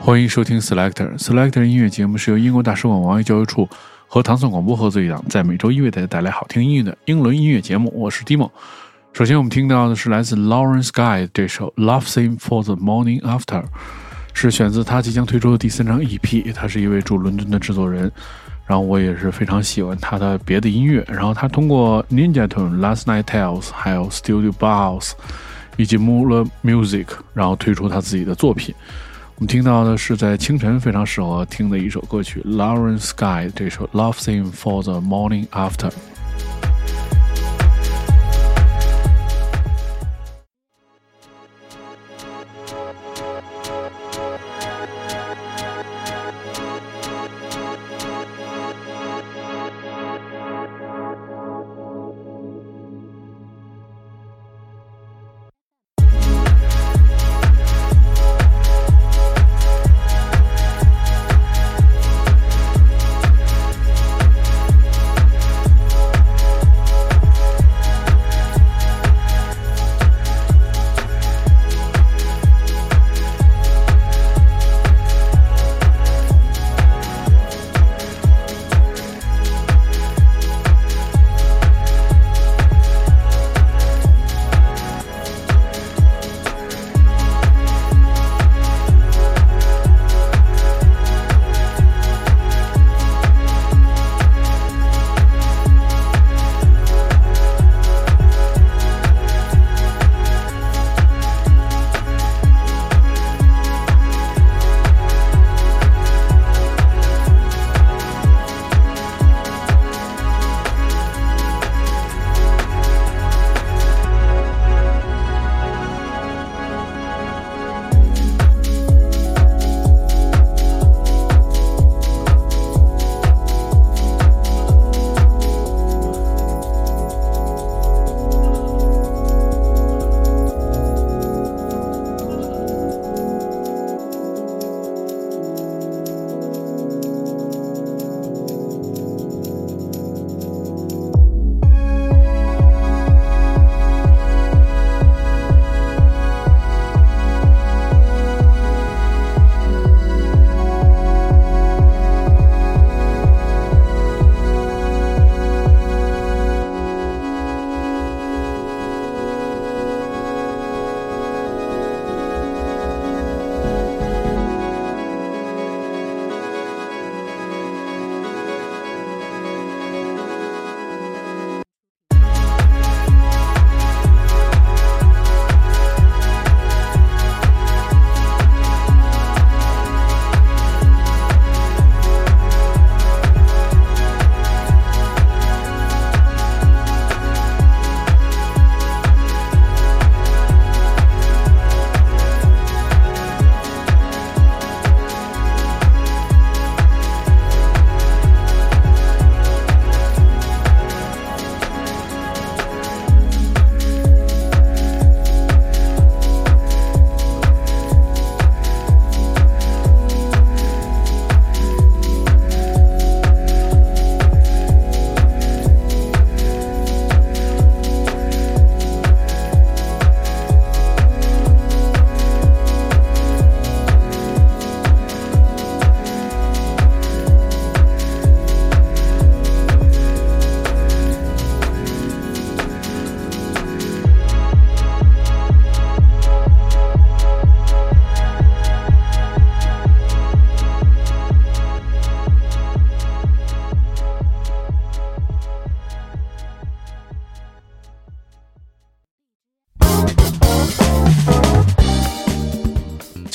欢迎收听 Selector Selector 音乐节目，是由英国大使馆网页教育处和唐宋广播合作一档，在每周一为大家带来好听音乐的英伦音乐节目。我是 Dimo。首先，我们听到的是来自 Lawrence Guy 这首《Love Theme for the Morning After》，是选自他即将推出的第三张 EP。他是一位驻伦敦的制作人，然后我也是非常喜欢他的别的音乐。然后他通过 Ninja Tune、Last Night Tales、还有 Studio Bows 以及 Muller Music，然后推出他自己的作品。我们听到的是在清晨非常适合听的一首歌曲 Lauren Sky 这首《Love Theme for the Morning After》。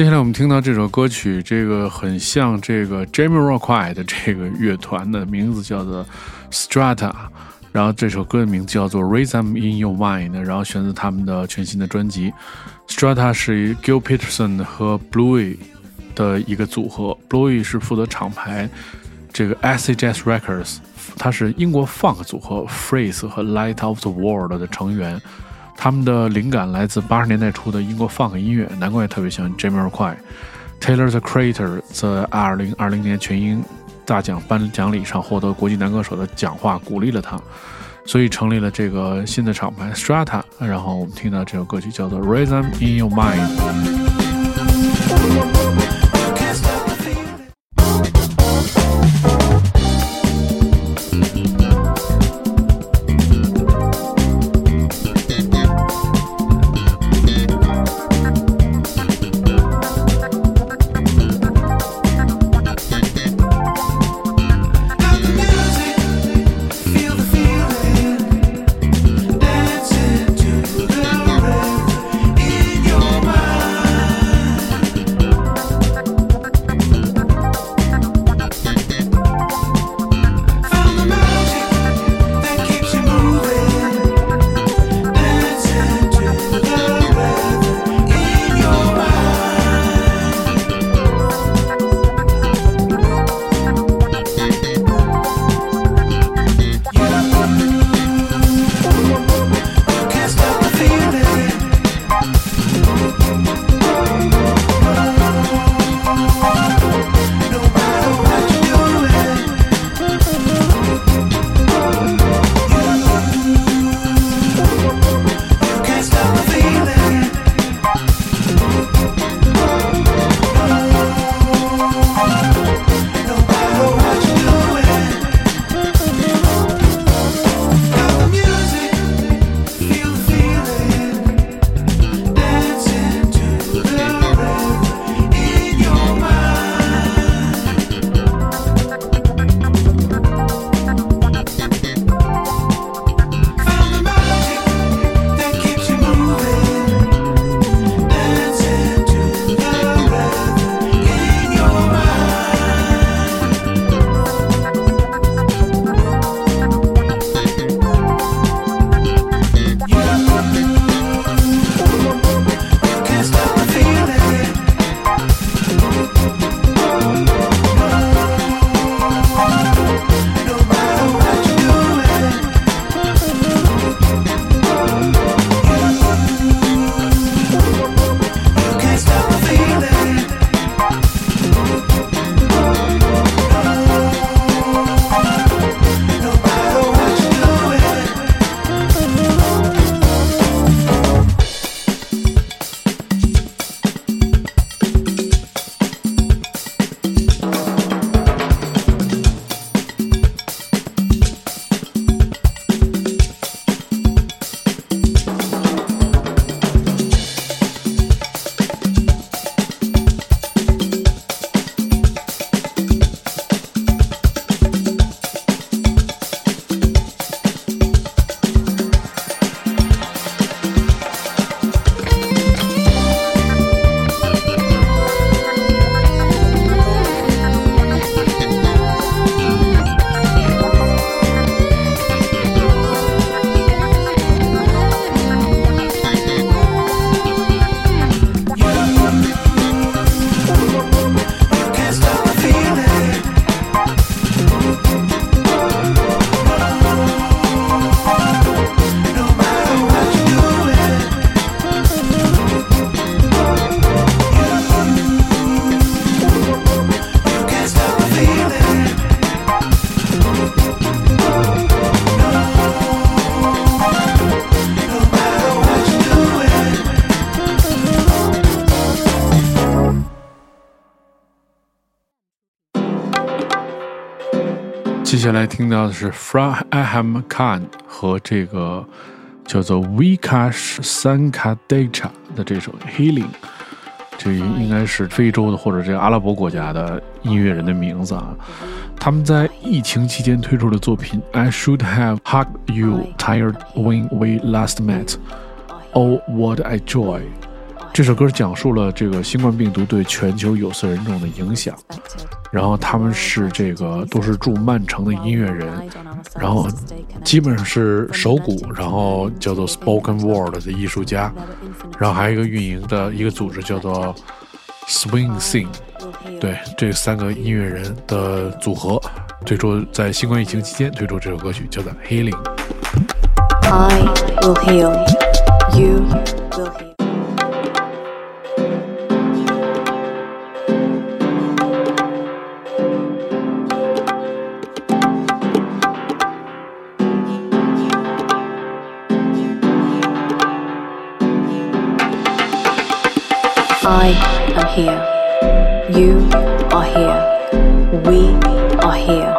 接下来我们听到这首歌曲，这个很像这个 Jamiroquai 的这个乐团的名字叫做 Strata，然后这首歌的名字叫做 Rhythm in Your Mind，然后选择他们的全新的专辑。Strata 是 Gil Peterson 和 Bluey 的一个组合，Bluey 是负责厂牌这个 a c i Jazz Records，它是英国 Funk 组合 Freeze 和 Light of the World 的成员。他们的灵感来自八十年代初的英国放克音乐，难怪特别喜欢 Jamiroquai。Taylor the Creator 在二零二零年全英大奖颁奖礼上获得国际男歌手的讲话，鼓励了他，所以成立了这个新的厂牌 Strata。然后我们听到这首歌曲叫做《Rhythm in Your Mind》。接下来听到的是 Fraham Khan 和这个叫做 Vikash Sankadecha 的这首 Healing，这应该是非洲的或者这个阿拉伯国家的音乐人的名字啊。他们在疫情期间推出的作品 I Should Have Hugged You Tired When We Last Met。Oh What I Joy。这首歌讲述了这个新冠病毒对全球有色人种的影响，然后他们是这个都是住曼城的音乐人，然后基本上是手鼓，然后叫做 Spoken Word 的艺术家，然后还有一个运营的一个组织叫做 Swing Sing，对这三个音乐人的组合推出在新冠疫情期间推出这首歌曲叫做 Healing。I will heal. Here. You are here. We are here.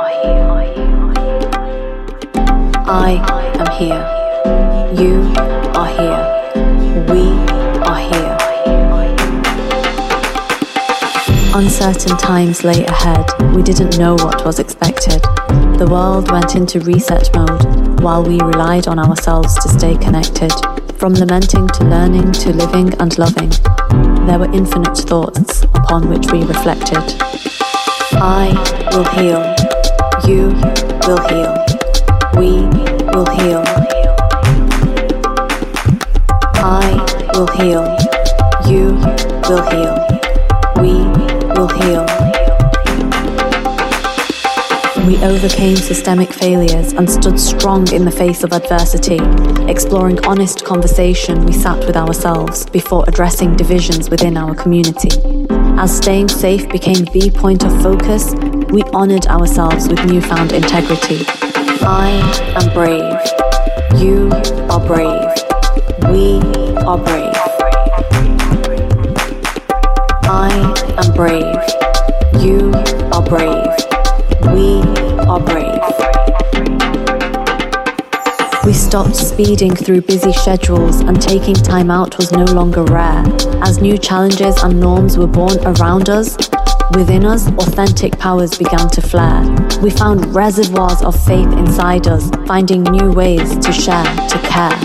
I am here. You are here. We are here. Uncertain times lay ahead. We didn't know what was expected. The world went into reset mode while we relied on ourselves to stay connected. From lamenting to learning to living and loving, there were infinite thoughts upon which we reflected. I will heal. You will heal. We will heal. Overcame systemic failures and stood strong in the face of adversity. Exploring honest conversation, we sat with ourselves before addressing divisions within our community. As staying safe became the point of focus, we honored ourselves with newfound integrity. I am brave. You are brave. We are brave. I am brave. You are brave. Brave. We stopped speeding through busy schedules, and taking time out was no longer rare. As new challenges and norms were born around us, within us, authentic powers began to flare. We found reservoirs of faith inside us, finding new ways to share, to care.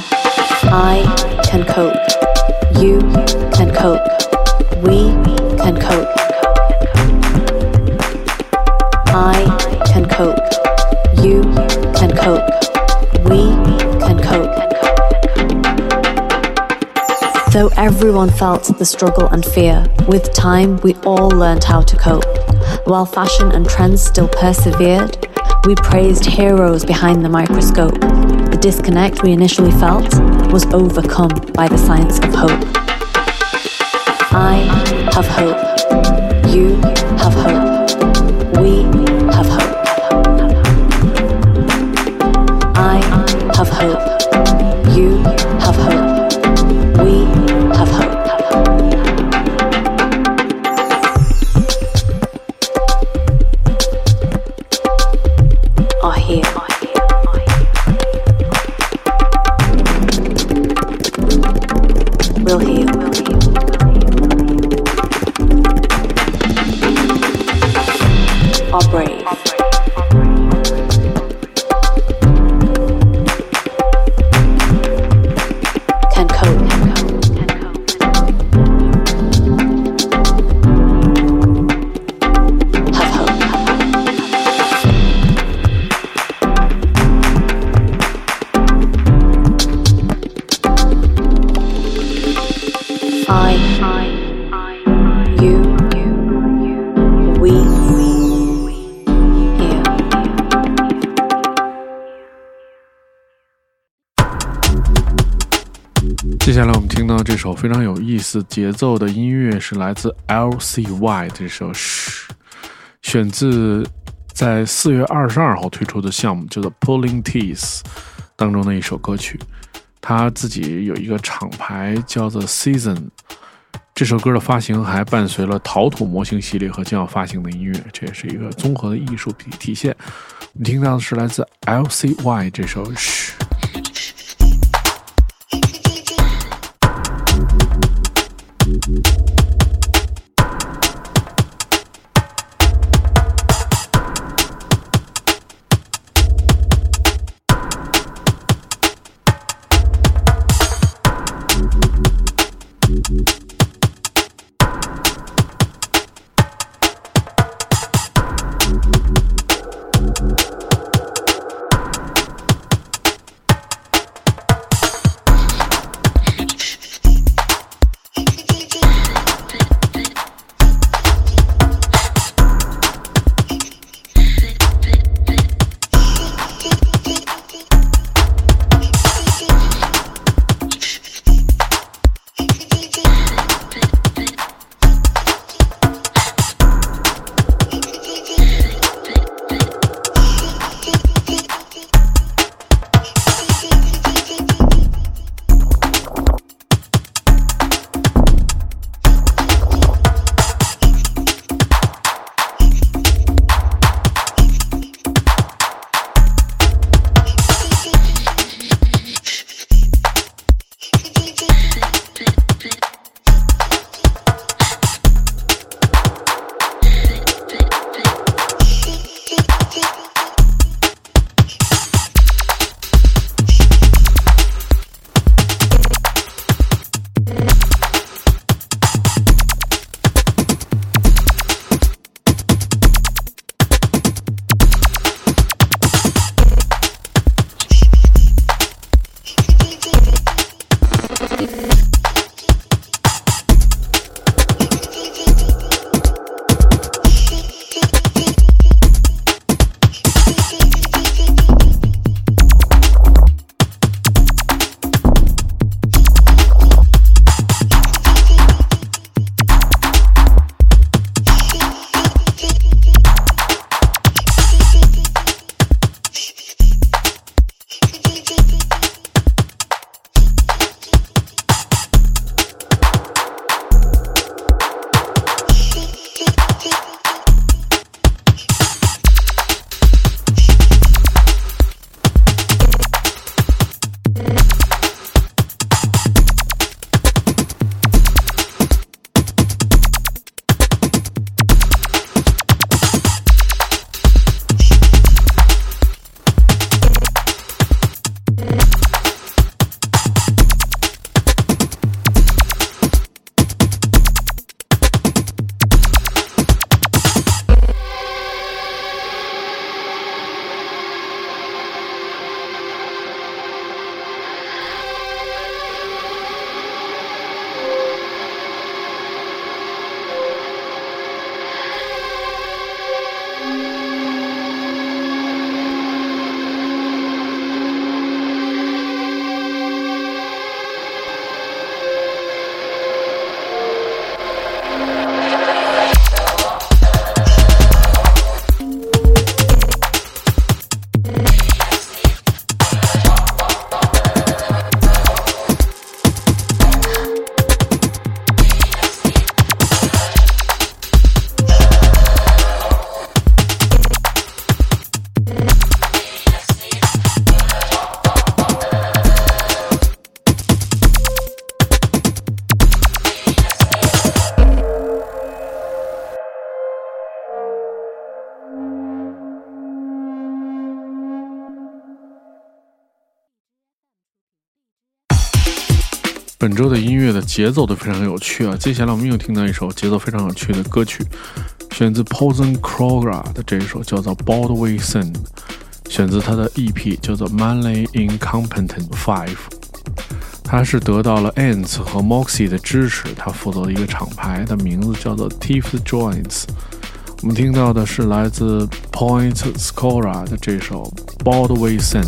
I can cope. You can cope. We can cope. Everyone felt the struggle and fear, with time we all learned how to cope. While fashion and trends still persevered, we praised heroes behind the microscope. The disconnect we initially felt was overcome by the science of hope. I have hope. You have hope. I, you, we, here. 接下来我们听到这首非常有意思节奏的音乐，是来自 LCY 这首《嘘》，选自在四月二十二号推出的项目叫做 Pulling Teeth 当中的一首歌曲。他自己有一个厂牌叫做 Season，这首歌的发行还伴随了陶土模型系列和将要发行的音乐，这也是一个综合的艺术体体现。你听到的是来自 LCY 这首《嘘》。本周的音乐的节奏都非常有趣啊！接下来我们又听到一首节奏非常有趣的歌曲，选自 Posen Kroger 的这一首叫做《Broadway Sin》，选自他的 EP 叫做《Manly Incompetent Five》。他是得到了 Ants 和 Moxie 的支持，他负责的一个厂牌的名字叫做 Tiff Joints。我们听到的是来自 Point Scora 的这首《Broadway Sin》。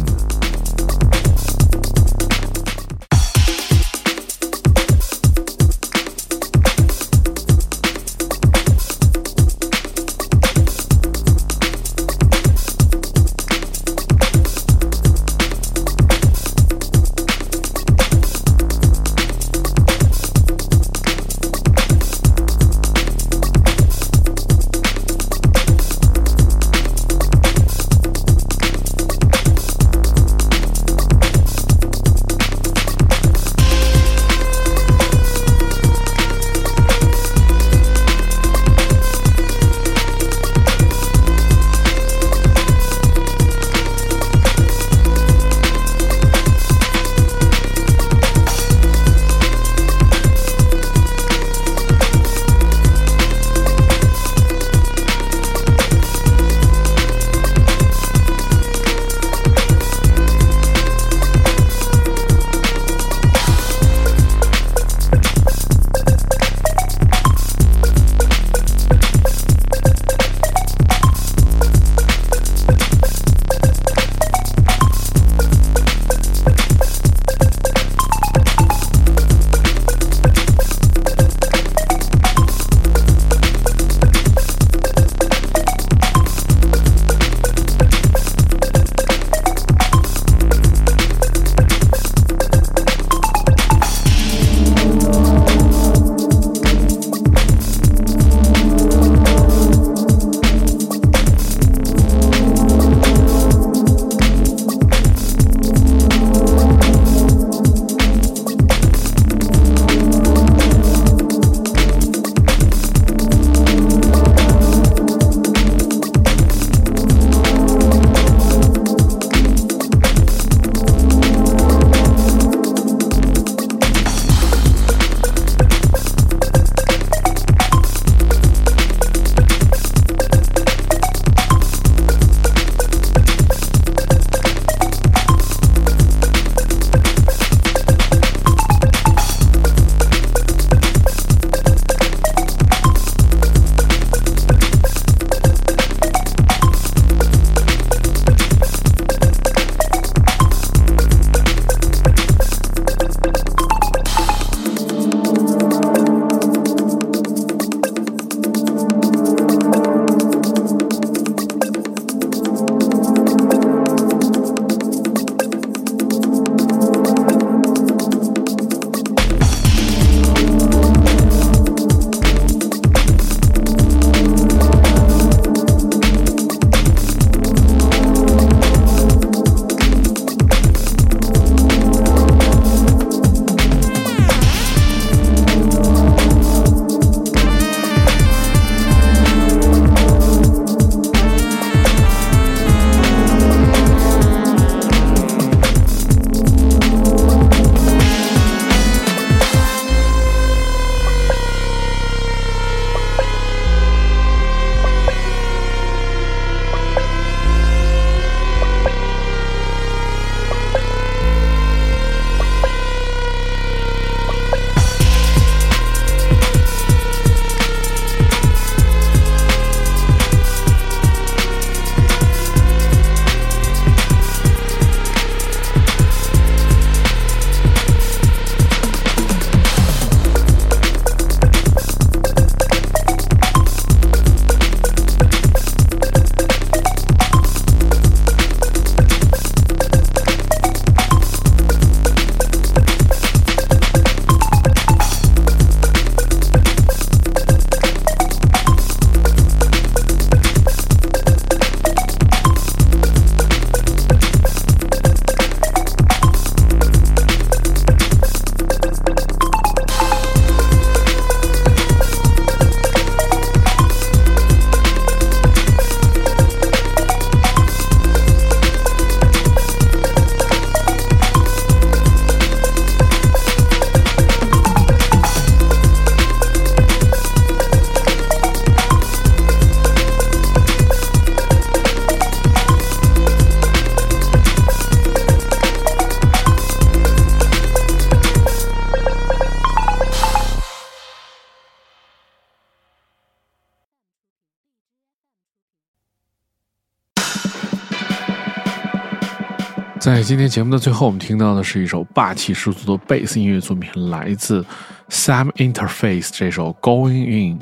在今天节目的最后，我们听到的是一首霸气十足的贝斯音乐作品，来自 Sam Interface 这首 Going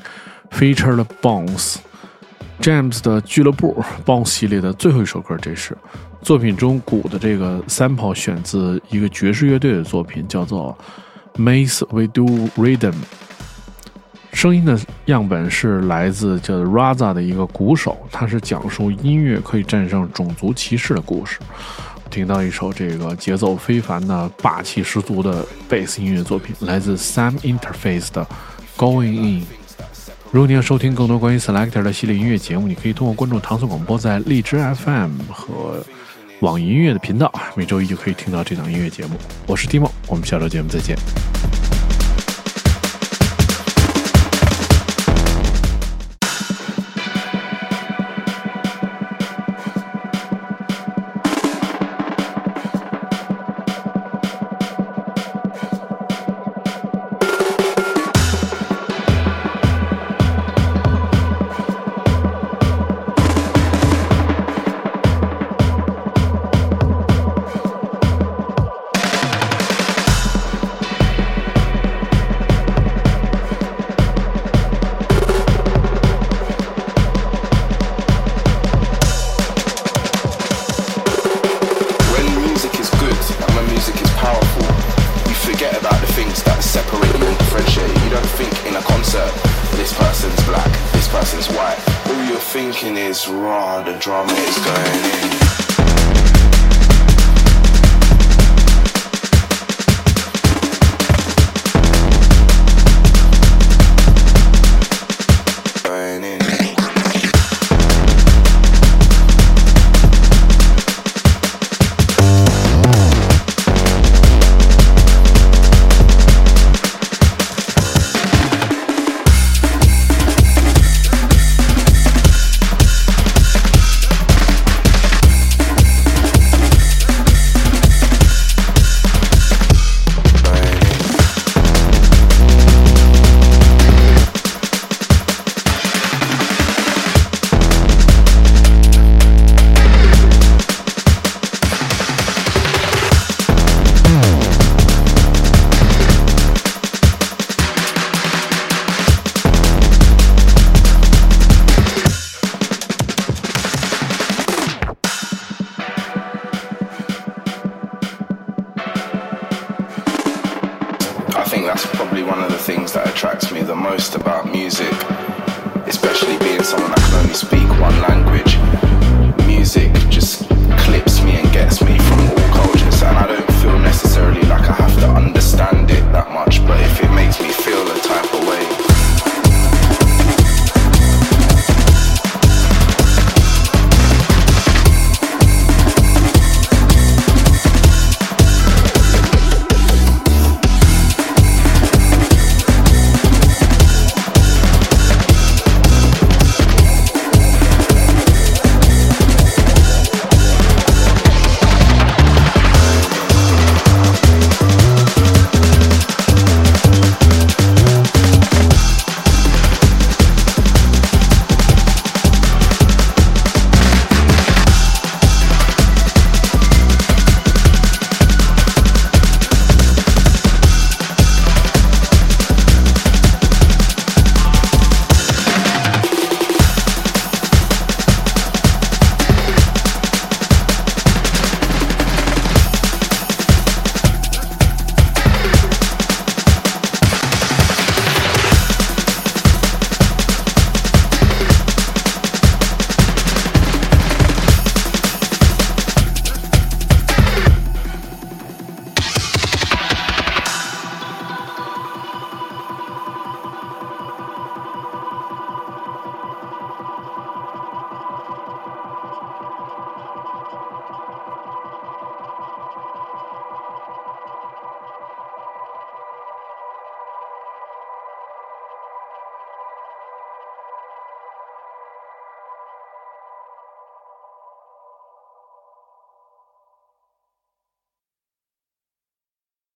In，featured Bones James 的俱乐部 Bones 系列的最后一首歌。这是作品中鼓的这个 sample 选自一个爵士乐队的作品，叫做 Mace We Do Rhythm。声音的样本是来自叫 Raza 的一个鼓手，他是讲述音乐可以战胜种族歧视的故事。听到一首这个节奏非凡的、霸气十足的贝斯音乐作品，来自 Sam Interface 的 Going In。如果你要收听更多关于 Selector 的系列音乐节目，你可以通过关注唐宋广播在荔枝 FM 和网易音乐的频道，每周一就可以听到这档音乐节目。我是 Timo，我们下周节目再见。Raw, the drama is going in.